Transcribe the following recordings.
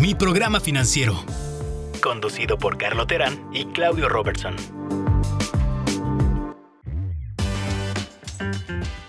Mi programa financiero. Conducido por Carlo Terán y Claudio Robertson.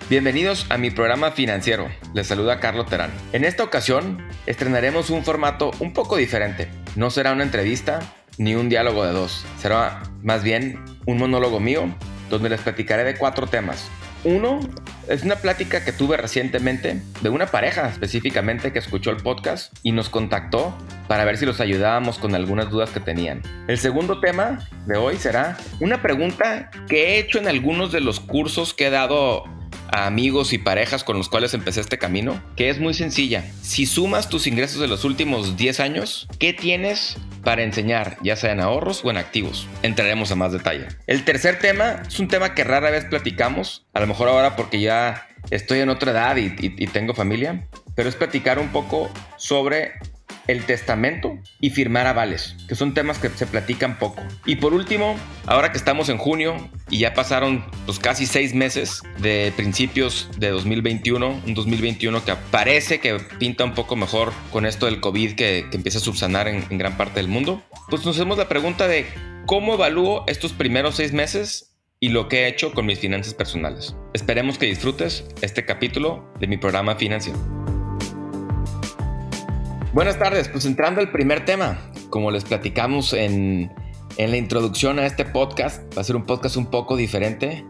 Bienvenidos a mi programa financiero. Les saluda Carlo Terán. En esta ocasión estrenaremos un formato un poco diferente. No será una entrevista ni un diálogo de dos. Será más bien un monólogo mío donde les platicaré de cuatro temas. Uno es una plática que tuve recientemente de una pareja específicamente que escuchó el podcast y nos contactó para ver si los ayudábamos con algunas dudas que tenían. El segundo tema de hoy será una pregunta que he hecho en algunos de los cursos que he dado a amigos y parejas con los cuales empecé este camino, que es muy sencilla. Si sumas tus ingresos de los últimos 10 años, ¿qué tienes para enseñar, ya sea en ahorros o en activos? Entraremos a más detalle. El tercer tema es un tema que rara vez platicamos, a lo mejor ahora porque ya estoy en otra edad y, y tengo familia, pero es platicar un poco sobre el testamento y firmar avales, que son temas que se platican poco. Y por último, ahora que estamos en junio y ya pasaron pues, casi seis meses de principios de 2021, un 2021 que parece que pinta un poco mejor con esto del COVID que, empieza a subsanar en, en gran parte del mundo, pues nos hacemos la pregunta de cómo evalúo estos primeros seis meses y lo que he hecho con mis finanzas personales. Esperemos que disfrutes este capítulo de mi programa financiero. Buenas tardes, pues entrando al primer tema, como les platicamos en, en, la introducción a este podcast, va a ser un podcast un poco diferente.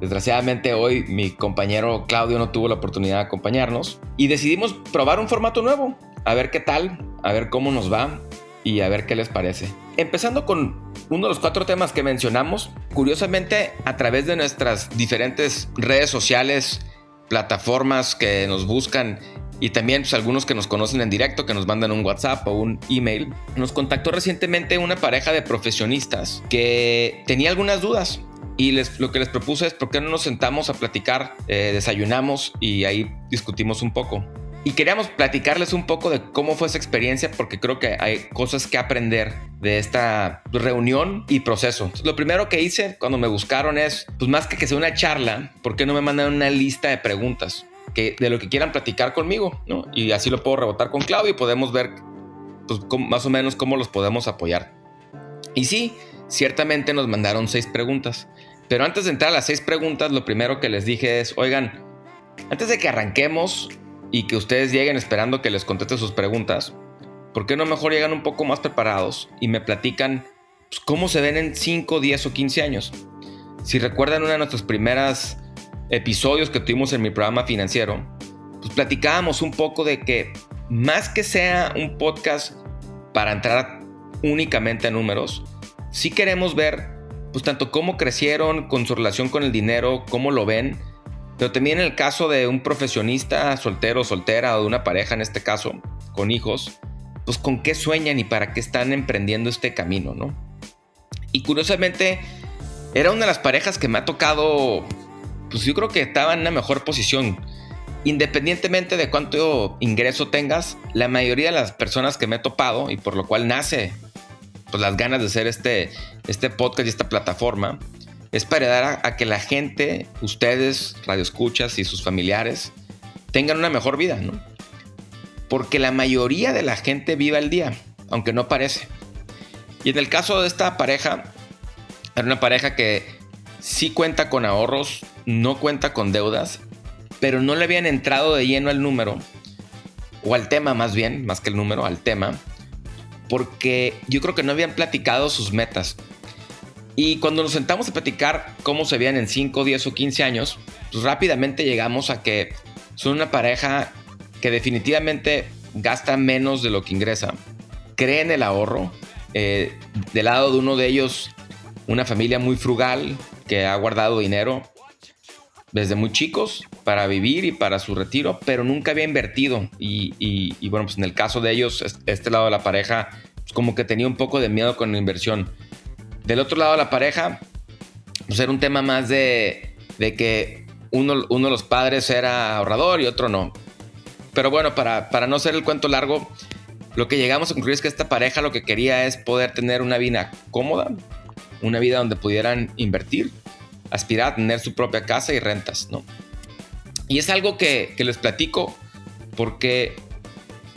Desgraciadamente hoy mi compañero Claudio no tuvo la oportunidad de acompañarnos y decidimos probar un formato nuevo, a ver qué tal, a ver cómo nos va y a ver qué les parece. Empezando con uno de los cuatro temas que mencionamos, curiosamente a través de nuestras diferentes redes sociales, plataformas que nos buscan y también pues, algunos que nos conocen en directo, que nos mandan un WhatsApp o un email. Nos contactó recientemente una pareja de profesionistas que tenía algunas dudas. Y les, lo que les propuse es por qué no nos sentamos a platicar, eh, desayunamos y ahí discutimos un poco. Y queríamos platicarles un poco de cómo fue esa experiencia porque creo que hay cosas que aprender de esta reunión y proceso. lo primero que hice cuando me buscaron es, pues más que que sea una charla, ¿por qué no me mandan una lista de preguntas? De lo que quieran platicar conmigo, ¿no? Y así lo puedo rebotar con Claudio y podemos ver pues, más o menos cómo los podemos apoyar. Y sí, ciertamente nos mandaron seis preguntas. Pero antes de entrar a las seis preguntas, lo primero que les dije es, oigan, antes de que arranquemos y que ustedes lleguen esperando que les conteste sus preguntas, ¿por qué no mejor llegan un poco más preparados y me platican pues, cómo se ven en 5, 10 o 15 años? Si recuerdan una de nuestras primeras episodios que tuvimos en mi programa financiero, pues platicábamos un poco de que más que sea un podcast para entrar únicamente a números, sí queremos ver pues tanto cómo crecieron con su relación con el dinero, cómo lo ven, pero también en el caso de un profesionista soltero, soltera o de una pareja en este caso, con hijos, pues con qué sueñan y para qué están emprendiendo este camino, ¿no? Y curiosamente, era una de las parejas que me ha tocado pues yo creo que estaba en una mejor posición. Independientemente de cuánto ingreso tengas, la mayoría de las personas que me he topado y por lo cual nace pues, las ganas de hacer este, este podcast y esta plataforma, es para dar a, que la gente, ustedes, radioescuchas y sus familiares, tengan una mejor vida, ¿no? Porque la mayoría de la gente vive al día, aunque no parece. Y en el caso de esta pareja, era una pareja que sí cuenta con ahorros, no cuenta con deudas, pero no le habían entrado de lleno al número, o al tema más bien, más que el número, al tema, porque yo creo que no habían platicado sus metas. Y cuando nos sentamos a platicar cómo se veían en 5, 10 o 15 años, pues rápidamente llegamos a que son una pareja que definitivamente gasta menos de lo que ingresa, cree en el ahorro, eh, del lado de uno de ellos una familia muy frugal que ha guardado dinero desde muy chicos para vivir y para su retiro, pero nunca había invertido. Y, bueno, pues en el caso de ellos, este lado de la pareja, pues como que tenía un poco de miedo con la inversión. Del otro lado de la pareja, pues era un tema más de, que uno, uno de los padres era ahorrador y otro no. Pero bueno, para, para no hacer el cuento largo, lo que llegamos a concluir es que esta pareja lo que quería es poder tener una vida cómoda, una vida donde pudieran invertir, aspirar a tener su propia casa y rentas, ¿no? Y es algo que, les platico porque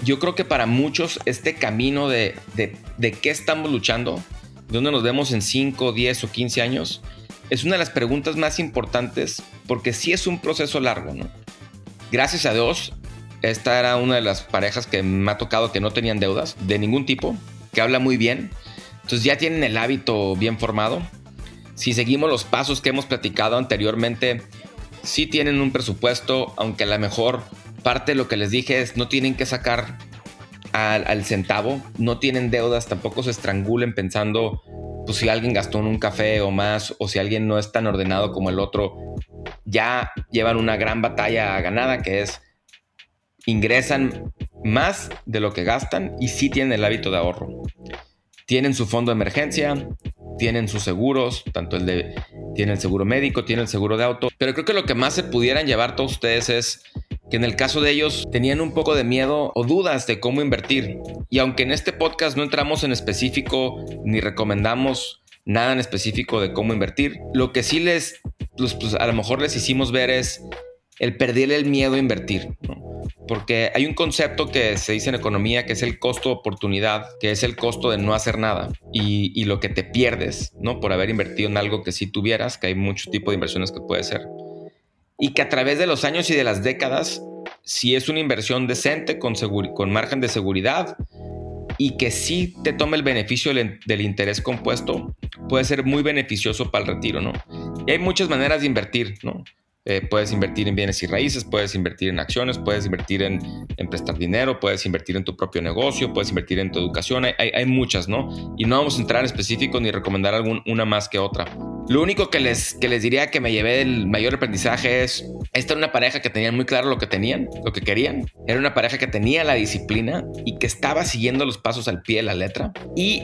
yo creo que para muchos este camino de, de, qué estamos luchando, de dónde nos vemos en 5, 10 o 15 años, es una de las preguntas más importantes porque sí es un proceso largo, ¿no? Gracias a Dios, esta era una de las parejas que me ha tocado que no tenían deudas de ningún tipo, que habla muy bien. Entonces ya tienen el hábito bien formado. Si seguimos los pasos que hemos platicado anteriormente, sí tienen un presupuesto, aunque a lo mejor parte de lo que les dije es no tienen que sacar al, centavo, no tienen deudas, tampoco se estrangulen pensando pues si alguien gastó en un café o más o si alguien no es tan ordenado como el otro, ya llevan una gran batalla ganada que es ingresan más de lo que gastan y sí tienen el hábito de ahorro. Tienen su fondo de emergencia, tienen sus seguros, tanto el de, tienen el seguro médico, tienen el seguro de auto, pero creo que lo que más se pudieran llevar todos ustedes es que en el caso de ellos tenían un poco de miedo o dudas de cómo invertir. Y aunque en este podcast no entramos en específico ni recomendamos nada en específico de cómo invertir, lo que sí les, pues, a lo mejor les hicimos ver es el perder el miedo a invertir. Porque hay un concepto que se dice en economía que es el costo de oportunidad, que es el costo de no hacer nada y, lo que te pierdes, ¿no? Por haber invertido en algo que sí tuvieras, que hay mucho tipo de inversiones que puede ser y que a través de los años y de las décadas, si es una inversión decente, con, margen de seguridad y que sí te tome el beneficio del, interés compuesto, puede ser muy beneficioso para el retiro, ¿no? Y hay muchas maneras de invertir, ¿no? Eh, puedes invertir en bienes y raíces, puedes invertir en acciones, puedes invertir en, prestar dinero, puedes invertir en tu propio negocio, puedes invertir en tu educación. Hay, hay, muchas, ¿no? Y no vamos a entrar en específico ni recomendar algún, una más que otra. Lo único que les, que les diría que me llevé el mayor aprendizaje es, esta era una pareja que tenían muy claro lo que tenían, lo que querían. Era una pareja que tenía la disciplina y que estaba siguiendo los pasos al pie de la letra. Y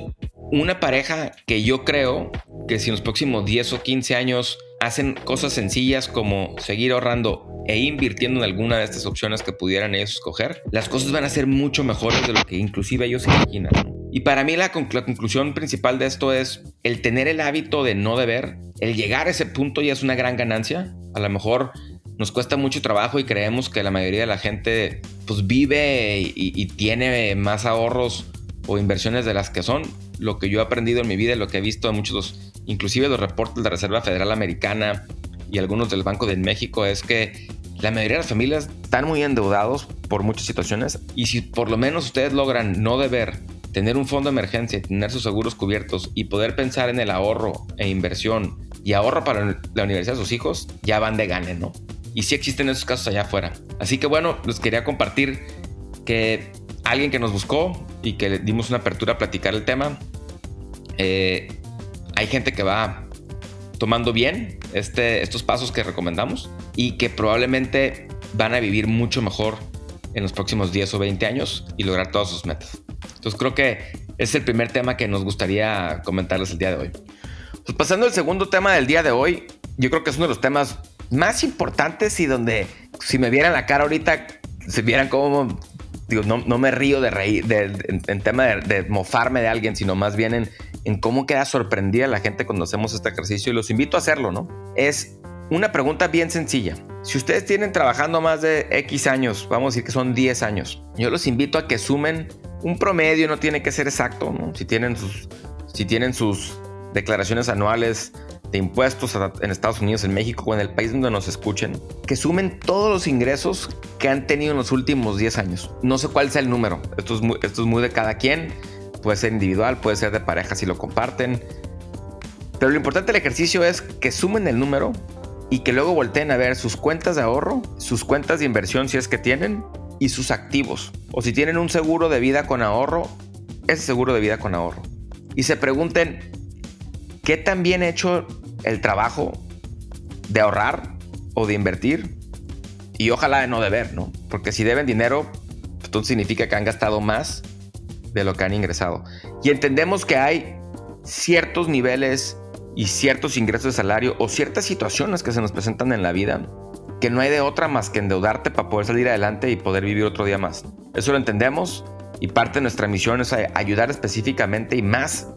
una pareja que yo creo que si en los próximos 10 o 15 años hacen cosas sencillas como seguir ahorrando e invirtiendo en alguna de estas opciones que pudieran ellos escoger, las cosas van a ser mucho mejores de lo que inclusive ellos imaginan. Y para mí la, conclusión principal de esto es el tener el hábito de no deber, el llegar a ese punto ya es una gran ganancia. A lo mejor nos cuesta mucho trabajo y creemos que la mayoría de la gente pues vive y, tiene más ahorros o inversiones de las que son. Lo que yo he aprendido en mi vida y lo que he visto en muchos, inclusive los reportes de la Reserva Federal Americana y algunos del Banco de México, es que la mayoría de las familias están muy endeudados por muchas situaciones y si por lo menos ustedes logran no deber tener un fondo de emergencia, tener sus seguros cubiertos y poder pensar en el ahorro e inversión y ahorro para la universidad de sus hijos, ya van de gane, ¿no? Y sí existen esos casos allá afuera. Así que bueno, les quería compartir que alguien que nos buscó y que le dimos una apertura a platicar el tema, eh, hay gente que va tomando bien este, estos pasos que recomendamos y que probablemente van a vivir mucho mejor en los próximos 10 o 20 años y lograr todas sus metas. Entonces creo que es el primer tema que nos gustaría comentarles el día de hoy. Pues pasando al segundo tema del día de hoy, yo creo que es uno de los temas más importantes y donde si me vieran la cara ahorita, se vieran cómo, digo, no, no me río de reír, en, tema de, mofarme de alguien, sino más bien en, en cómo queda sorprendida la gente cuando hacemos este ejercicio y los invito a hacerlo, ¿no? Es una pregunta bien sencilla. Si ustedes tienen trabajando más de X años, vamos a decir que son 10 años, yo los invito a que sumen un promedio no tiene que ser exacto, ¿no? Si tienen sus, si tienen sus declaraciones anuales impuestos en Estados Unidos, en México o en el país donde nos escuchen, que sumen todos los ingresos que han tenido en los últimos 10 años. No sé cuál sea el número, esto es muy, esto es muy de cada quien, puede ser individual, puede ser de pareja si lo comparten, pero lo importante del ejercicio es que sumen el número y que luego volteen a ver sus cuentas de ahorro, sus cuentas de inversión si es que tienen y sus activos. O si tienen un seguro de vida con ahorro, ese seguro de vida con ahorro. Y se pregunten, ¿qué tan bien hecho el trabajo de ahorrar o de invertir? Y ojalá de no deber, ¿no? Porque si deben dinero, pues, entonces significa que han gastado más de lo que han ingresado. Y entendemos que hay ciertos niveles y ciertos ingresos de salario o ciertas situaciones que se nos presentan en la vida que no hay de otra más que endeudarte para poder salir adelante y poder vivir otro día más. Eso lo entendemos y parte de nuestra misión es ayudar específicamente y más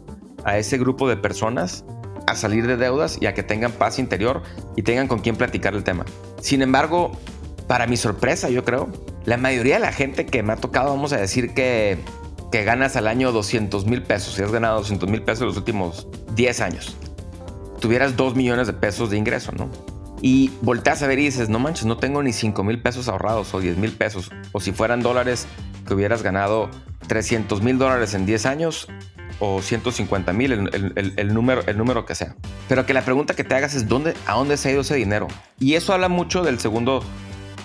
a ese grupo de personas a salir de deudas y a que tengan paz interior y tengan con quien platicar el tema. Sin embargo, para mi sorpresa, yo creo, La mayoría de la gente que me ha tocado, vamos a decir que, que ganas al año 200 mil pesos, si has ganado 200 mil pesos en los últimos 10 años, tuvieras 2 millones de pesos de ingreso, ¿no? Y volteas a ver y dices, no manches, no tengo ni 5 mil pesos ahorrados o 10 mil pesos. O si fueran dólares, que hubieras ganado 300 mil dólares en 10 años o 150 mil, el, número, el número que sea. Pero que la pregunta que te hagas es, ¿dónde, ¿a dónde se ha ido ese dinero? Y eso habla mucho del segundo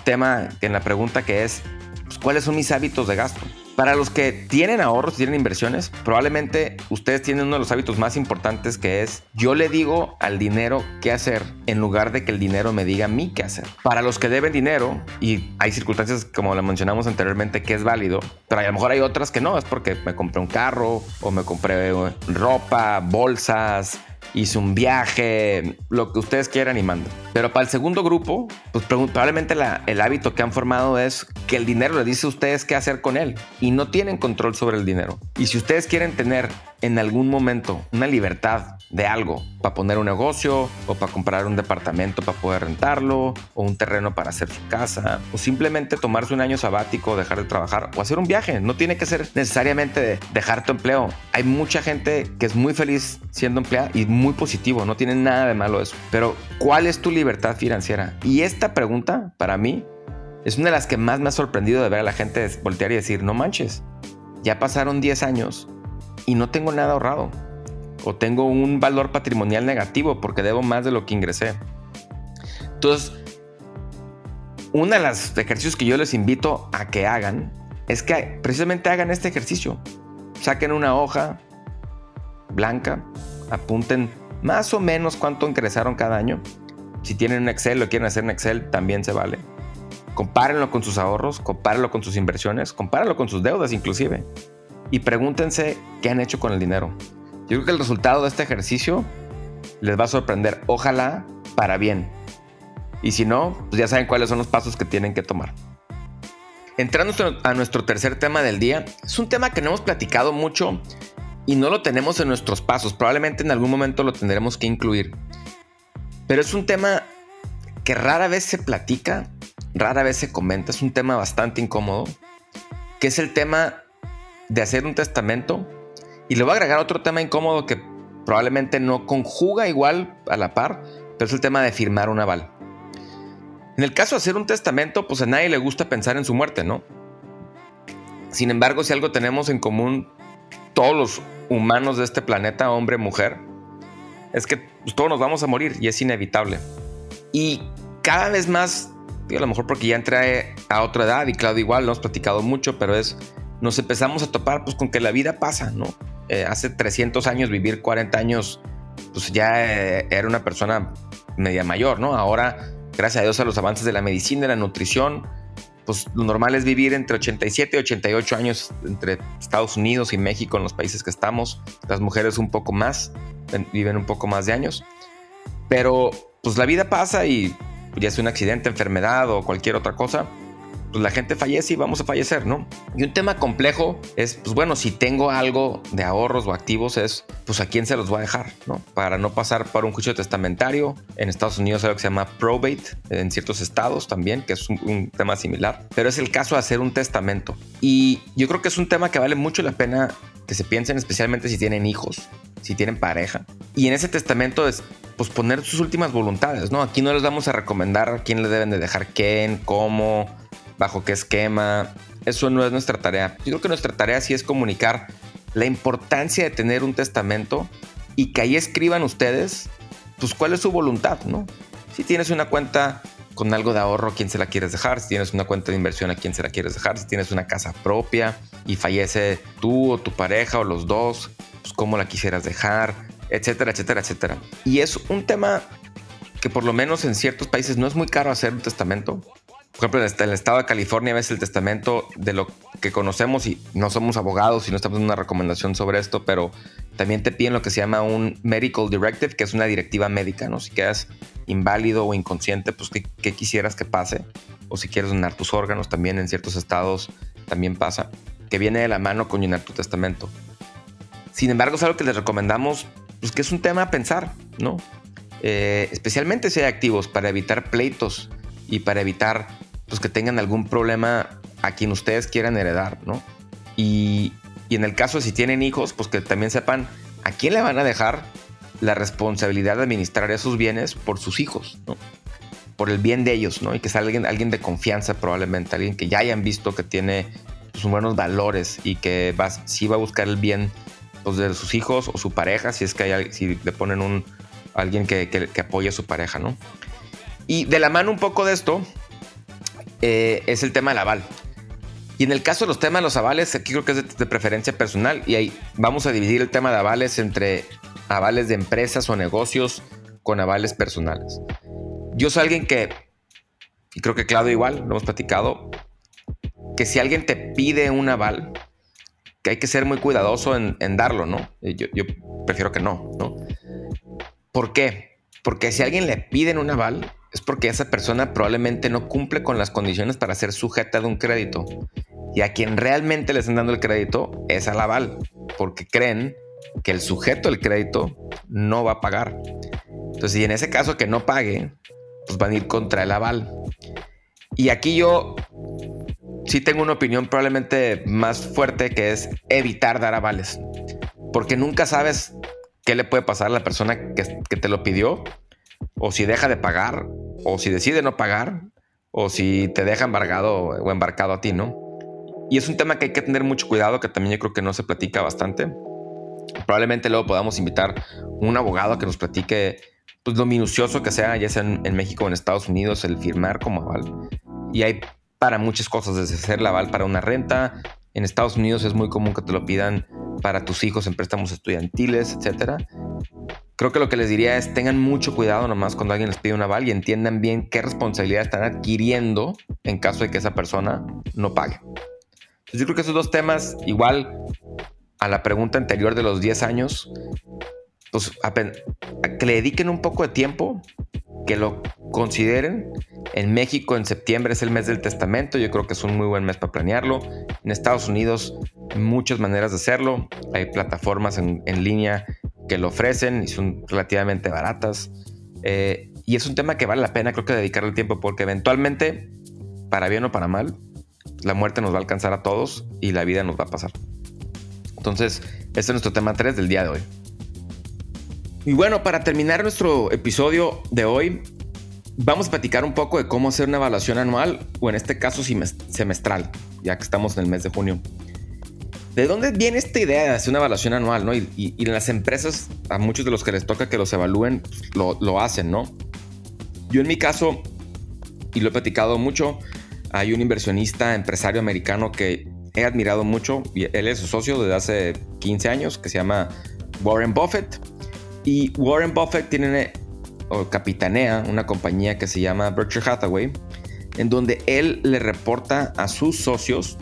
tema en la pregunta que es, pues, ¿cuáles son mis hábitos de gasto? Para los que tienen ahorros, tienen inversiones, probablemente ustedes tienen uno de los hábitos más importantes que es yo le digo al dinero qué hacer en lugar de que el dinero me diga a mí qué hacer. Para los que deben dinero, y hay circunstancias como la mencionamos anteriormente que es válido, pero a lo mejor hay otras que no, es porque me compré un carro o me compré ropa, bolsas, hice un viaje, lo que ustedes quieran y manden. Pero para el segundo grupo, pues probablemente el hábito que han formado es que el dinero le dice a ustedes qué hacer con él y no tienen control sobre el dinero. Y si ustedes quieren tener en algún momento una libertad de algo, para poner un negocio o para comprar un departamento para poder rentarlo o un terreno para hacer su casa o simplemente tomarse un año sabático, dejar de trabajar o hacer un viaje. No tiene que ser necesariamente de dejar tu empleo. Hay mucha gente que es muy feliz siendo empleada y muy positivo, no tiene nada de malo eso. Pero ¿cuál es tu libertad financiera? Y esta pregunta para mí es una de las que más me ha sorprendido de ver a la gente voltear y decir, no manches, ya pasaron 10 años y no tengo nada ahorrado o tengo un valor patrimonial negativo porque debo más de lo que ingresé. Entonces, uno de los ejercicios que yo les invito a que hagan es que precisamente hagan este ejercicio. Saquen una hoja blanca, apunten más o menos cuánto ingresaron cada año. Si tienen un Excel o quieren hacer un Excel, también se vale. Compárenlo con sus ahorros, compárenlo con sus inversiones, compárenlo con sus deudas inclusive. Y pregúntense qué han hecho con el dinero. Yo creo que el resultado de este ejercicio les va a sorprender. Ojalá para bien. Y si no, pues ya saben cuáles son los pasos que tienen que tomar. Entrando a nuestro tercer tema del día, es un tema que no hemos platicado mucho y no lo tenemos en nuestros pasos. Probablemente en algún momento lo tendremos que incluir. Pero es un tema que rara vez se platica, rara vez se comenta. Es un tema bastante incómodo, que es el tema de hacer un testamento y le voy a agregar otro tema incómodo que probablemente no conjuga igual a la par, pero es el tema de firmar un aval. En el caso de hacer un testamento, pues a nadie le gusta pensar en su muerte, ¿no? Sin embargo, si algo tenemos en común todos los humanos de este planeta, hombre, mujer, es que pues, todos nos vamos a morir y es inevitable. Y cada vez más, a lo mejor porque ya entré a otra edad y claro, igual, no hemos platicado mucho, pero es, nos empezamos a topar pues con que la vida pasa, ¿no? Eh, hace 300 años vivir 40 años, pues ya eh, era una persona media mayor, ¿no? Ahora, gracias a Dios a los avances de la medicina y la nutrición, pues lo normal es vivir entre 87 y 88 años entre Estados Unidos y México en los países que estamos. Las mujeres un poco más, viven un poco más de años. Pero pues la vida pasa y ya sea un accidente, enfermedad o cualquier otra cosa, pues la gente fallece y vamos a fallecer, ¿no? Y un tema complejo es, pues bueno, si tengo algo de ahorros o activos es, pues a quién se los voy a dejar, ¿no? Para no pasar por un juicio testamentario. En Estados Unidos hay algo que se llama probate, en ciertos estados también, que es un, tema similar. Pero es el caso de hacer un testamento. Y yo creo que es un tema que vale mucho la pena que se piensen, especialmente si tienen hijos, si tienen pareja. Y en ese testamento es pues poner sus últimas voluntades, ¿no? Aquí no les vamos a recomendar quién le deben de dejar quién, cómo, bajo qué esquema. Eso no es nuestra tarea. Yo creo que nuestra tarea sí es comunicar la importancia de tener un testamento y que ahí escriban ustedes, pues cuál es su voluntad, ¿no? Si tienes una cuenta con algo de ahorro, ¿a quién se la quieres dejar? Si tienes una cuenta de inversión, ¿a quién se la quieres dejar? Si tienes una casa propia y fallece tú o tu pareja o los dos, pues cómo la quisieras dejar, etcétera, etcétera, etcétera. Y es un tema que por lo menos en ciertos países no es muy caro hacer un testamento por ejemplo, en el estado de California ves el testamento de lo que conocemos y no somos abogados y no estamos dando una recomendación sobre esto, pero también te piden lo que se llama un medical directive, que es una directiva médica, ¿no? Si quedas inválido o inconsciente, pues ¿qué, quisieras que pase? O si quieres donar tus órganos, también en ciertos estados también pasa, que viene de la mano con llenar tu testamento. Sin embargo, es algo que les recomendamos, pues que es un tema a pensar, ¿no? Eh, especialmente si hay activos para evitar pleitos y para evitar pues, que tengan algún problema a quien ustedes quieran heredar, ¿no? Y, y en el caso de si tienen hijos, pues que también sepan a quién le van a dejar la responsabilidad de administrar esos bienes por sus hijos, ¿no? Por el bien de ellos, ¿no? Y que sea alguien, alguien de confianza probablemente, alguien que ya hayan visto que tiene sus buenos valores y que va, sí va a buscar el bien pues, de sus hijos o su pareja, si es que hay, si le ponen un, alguien que, que, apoye a su pareja, ¿no? Y de la mano un poco de esto eh, es el tema del aval. Y en el caso de los temas de los avales, aquí creo que es de, preferencia personal y ahí vamos a dividir el tema de avales entre avales de empresas o negocios con avales personales. Yo soy alguien que, y creo que Claudio igual, lo hemos platicado, que si alguien te pide un aval, que hay que ser muy cuidadoso en, darlo, ¿no? Yo, yo, prefiero que no, ¿no? ¿Por qué? Porque si alguien le piden un aval, es porque esa persona probablemente no cumple con las condiciones para ser sujeta de un crédito. Y a quien realmente le están dando el crédito es al aval, porque creen que el sujeto del crédito no va a pagar. Entonces, si en ese caso que no pague, pues van a ir contra el aval. Y aquí yo sí tengo una opinión probablemente más fuerte que es evitar dar avales. Porque nunca sabes qué le puede pasar a la persona que, que te lo pidió, o si deja de pagar, o si decide no pagar, o si te deja embargado o embarcado a ti, ¿no? Y es un tema que hay que tener mucho cuidado, que también yo creo que no se platica bastante. Probablemente luego podamos invitar un abogado que nos platique pues, lo minucioso que sea, ya sea en, México o en Estados Unidos, el firmar como aval. Y hay para muchas cosas, desde hacer la aval para una renta. En Estados Unidos es muy común que te lo pidan para tus hijos en préstamos estudiantiles, etcétera creo que lo que les diría es tengan mucho cuidado nomás cuando alguien les pide un aval y entiendan bien qué responsabilidad están adquiriendo en caso de que esa persona no pague. Entonces yo creo que esos dos temas, igual a la pregunta anterior de los 10 años, pues que le dediquen un poco de tiempo, que lo consideren. En México en septiembre es el mes del testamento, yo creo que es un muy buen mes para planearlo. En Estados Unidos muchas maneras de hacerlo, hay plataformas en, en línea que lo ofrecen y son relativamente baratas. Eh, y es un tema que vale la pena, creo que dedicarle tiempo, porque eventualmente, para bien o para mal, la muerte nos va a alcanzar a todos y la vida nos va a pasar. Entonces, este es nuestro tema 3 del día de hoy. Y bueno, para terminar nuestro episodio de hoy, vamos a platicar un poco de cómo hacer una evaluación anual o en este caso semestral, ya que estamos en el mes de junio. ¿De dónde viene esta idea de hacer una evaluación anual? ¿no? Y, en las empresas, a muchos de los que les toca que los evalúen, pues, lo, hacen, ¿no? Yo en mi caso, y lo he platicado mucho, hay un inversionista empresario americano que he admirado mucho, y él es su socio desde hace 15 años, que se llama Warren Buffett. Y Warren Buffett tiene o capitanea una compañía que se llama Berkshire Hathaway, en donde él le reporta a sus socios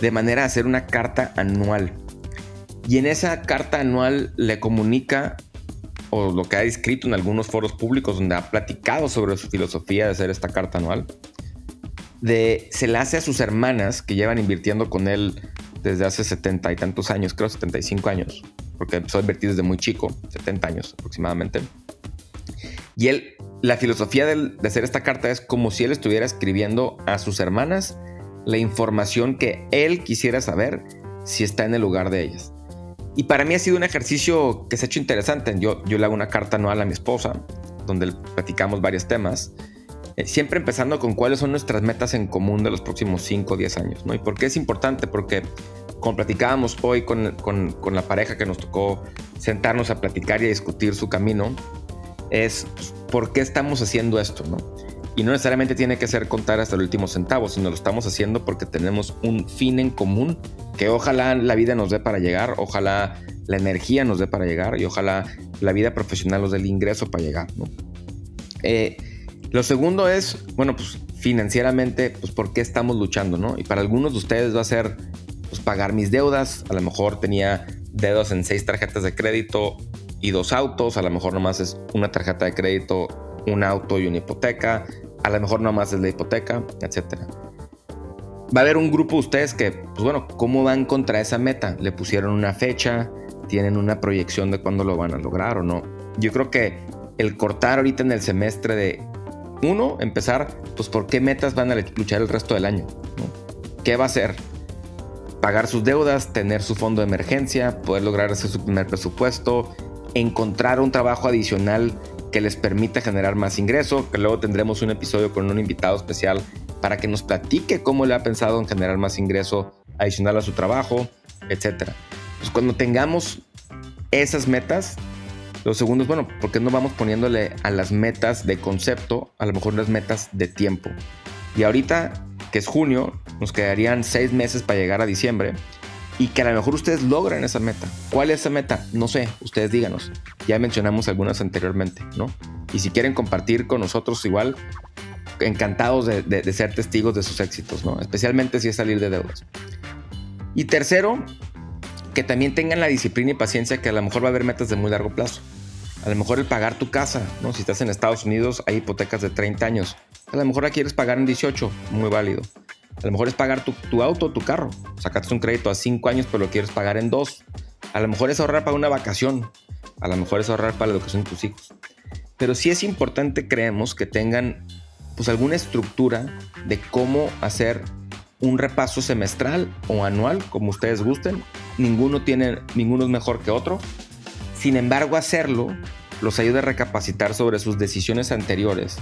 de manera de hacer una carta anual. Y en esa carta anual le comunica, o lo que ha escrito en algunos foros públicos donde ha platicado sobre su filosofía de hacer esta carta anual, de, se la hace a sus hermanas que llevan invirtiendo con él desde hace 70 y tantos años, creo 75 años, porque empezó a invertir desde muy chico, 70 años aproximadamente. Y él, la filosofía de, de hacer esta carta es como si él estuviera escribiendo a sus hermanas la información que él quisiera saber si está en el lugar de ellas. Y para mí ha sido un ejercicio que se ha hecho interesante. Yo, yo le hago una carta anual a mi esposa, donde platicamos varios temas, eh, siempre empezando con cuáles son nuestras metas en común de los próximos 5 o 10 años. ¿no? ¿Y por qué es importante? Porque como platicábamos hoy con, con, con, la pareja que nos tocó sentarnos a platicar y a discutir su camino, es pues, por qué estamos haciendo esto, ¿no? Y no necesariamente tiene que ser contar hasta el último centavo, sino lo estamos haciendo porque tenemos un fin en común que ojalá la vida nos dé para llegar, ojalá la energía nos dé para llegar y ojalá la vida profesional nos dé el ingreso para llegar. Eh, lo segundo es, bueno, pues financieramente, pues por qué estamos luchando, ¿no? Y para algunos de ustedes va a ser pues, pagar mis deudas. A lo mejor tenía dedos en seis tarjetas de crédito y dos autos. A lo mejor nomás es una tarjeta de crédito, un auto y una hipoteca a lo mejor más es la hipoteca, etcétera. Va a haber un grupo de ustedes que, pues bueno, ¿cómo van contra esa meta? ¿Le pusieron una fecha? ¿Tienen una proyección de cuándo lo van a lograr o no? Yo creo que el cortar ahorita en el semestre de uno, empezar, pues por qué metas van a luchar el resto del año. ¿qué va a hacer? Pagar sus deudas, tener su fondo de emergencia, poder lograr hacer su primer presupuesto, encontrar un trabajo adicional que les permita generar más ingreso, que luego tendremos un episodio con un invitado especial para que nos platique cómo le ha pensado en generar más ingreso adicional a su trabajo, etc. Pues cuando tengamos esas metas, lo segundo es, bueno, ¿por qué no vamos poniéndole a las metas de concepto, a lo mejor unas metas de tiempo? Y ahorita, que es junio, nos quedarían seis meses para llegar a diciembre y que a lo mejor ustedes logran esa meta. ¿Cuál es esa meta? No sé, ustedes díganos. Ya mencionamos algunas anteriormente, ¿no? Y si quieren compartir con nosotros igual, encantados de, ser testigos de sus éxitos, ¿no? Especialmente si es salir de deudas. Y tercero, que también tengan la disciplina y paciencia que a lo mejor va a haber metas de muy largo plazo. A lo mejor el pagar tu casa, ¿no? Si estás en Estados Unidos, hay hipotecas de 30 años. A lo mejor la quieres pagar en 18, muy válido. A lo mejor es pagar tu, auto tu carro. Sacaste un crédito a 5 años, pero lo quieres pagar en 2. A lo mejor es ahorrar para una vacación. A lo mejor es ahorrar para la educación de tus hijos. Pero sí es importante, creemos, que tengan pues alguna estructura de cómo hacer un repaso semestral o anual, como ustedes gusten. Ninguno tiene, ninguno es mejor que otro. Sin embargo, hacerlo los ayuda a recapacitar sobre sus decisiones anteriores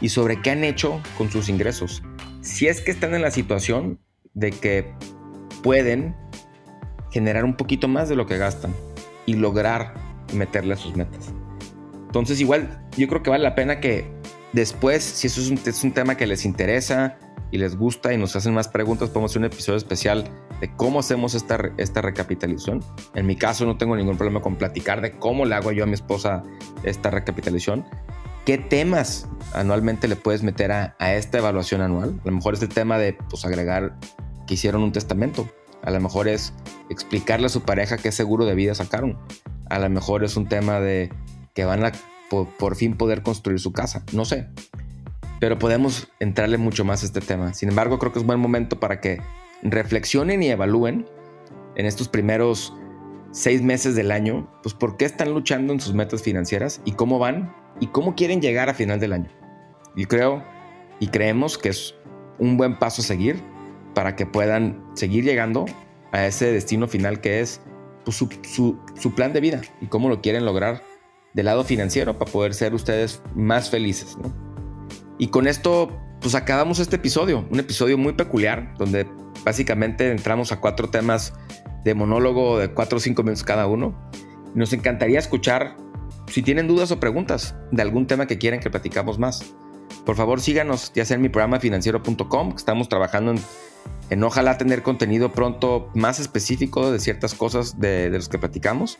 y sobre qué han hecho con sus ingresos. Si es que están en la situación de que pueden generar un poquito más de lo que gastan y lograr meterle a sus metas. Entonces igual yo creo que vale la pena que Después, si eso es un, tema que les interesa y les gusta y nos hacen más preguntas, podemos hacer un episodio especial de cómo hacemos esta, esta recapitalización. En mi caso no tengo ningún problema con platicar de cómo le hago yo a mi esposa esta recapitalización. ¿Qué temas anualmente le puedes meter a, esta evaluación anual? A lo mejor es el tema de pues, agregar que hicieron un testamento. A lo mejor es explicarle a su pareja qué seguro de vida sacaron. A lo mejor es un tema de que van a por, fin poder construir su casa. No sé. Pero podemos entrarle mucho más a este tema. Sin embargo, creo que es buen momento para que reflexionen y evalúen en estos primeros seis meses del año, pues por qué están luchando en sus metas financieras y cómo van y cómo quieren llegar a final del año. Y creo y creemos que es un buen paso a seguir para que puedan seguir llegando a ese destino final que es pues, su, su plan de vida y cómo lo quieren lograr del lado financiero para poder ser ustedes más felices. Y con esto, pues acabamos este episodio, un episodio muy peculiar, donde básicamente entramos a cuatro temas de monólogo de cuatro o cinco minutos cada uno. Nos encantaría escuchar si tienen dudas o preguntas de algún tema que quieran que platicamos más. Por favor, síganos, ya sea en mi programa financiero.com, estamos trabajando en, en, ojalá tener contenido pronto más específico de ciertas cosas de, de los que platicamos.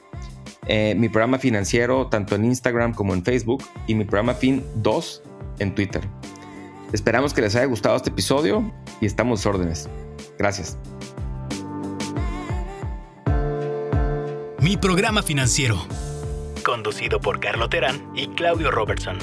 Eh, mi programa financiero tanto en Instagram como en Facebook y mi programa Fin 2 en Twitter. Esperamos que les haya gustado este episodio y estamos órdenes. Gracias. Mi programa financiero, conducido por Carlo Terán y Claudio Robertson.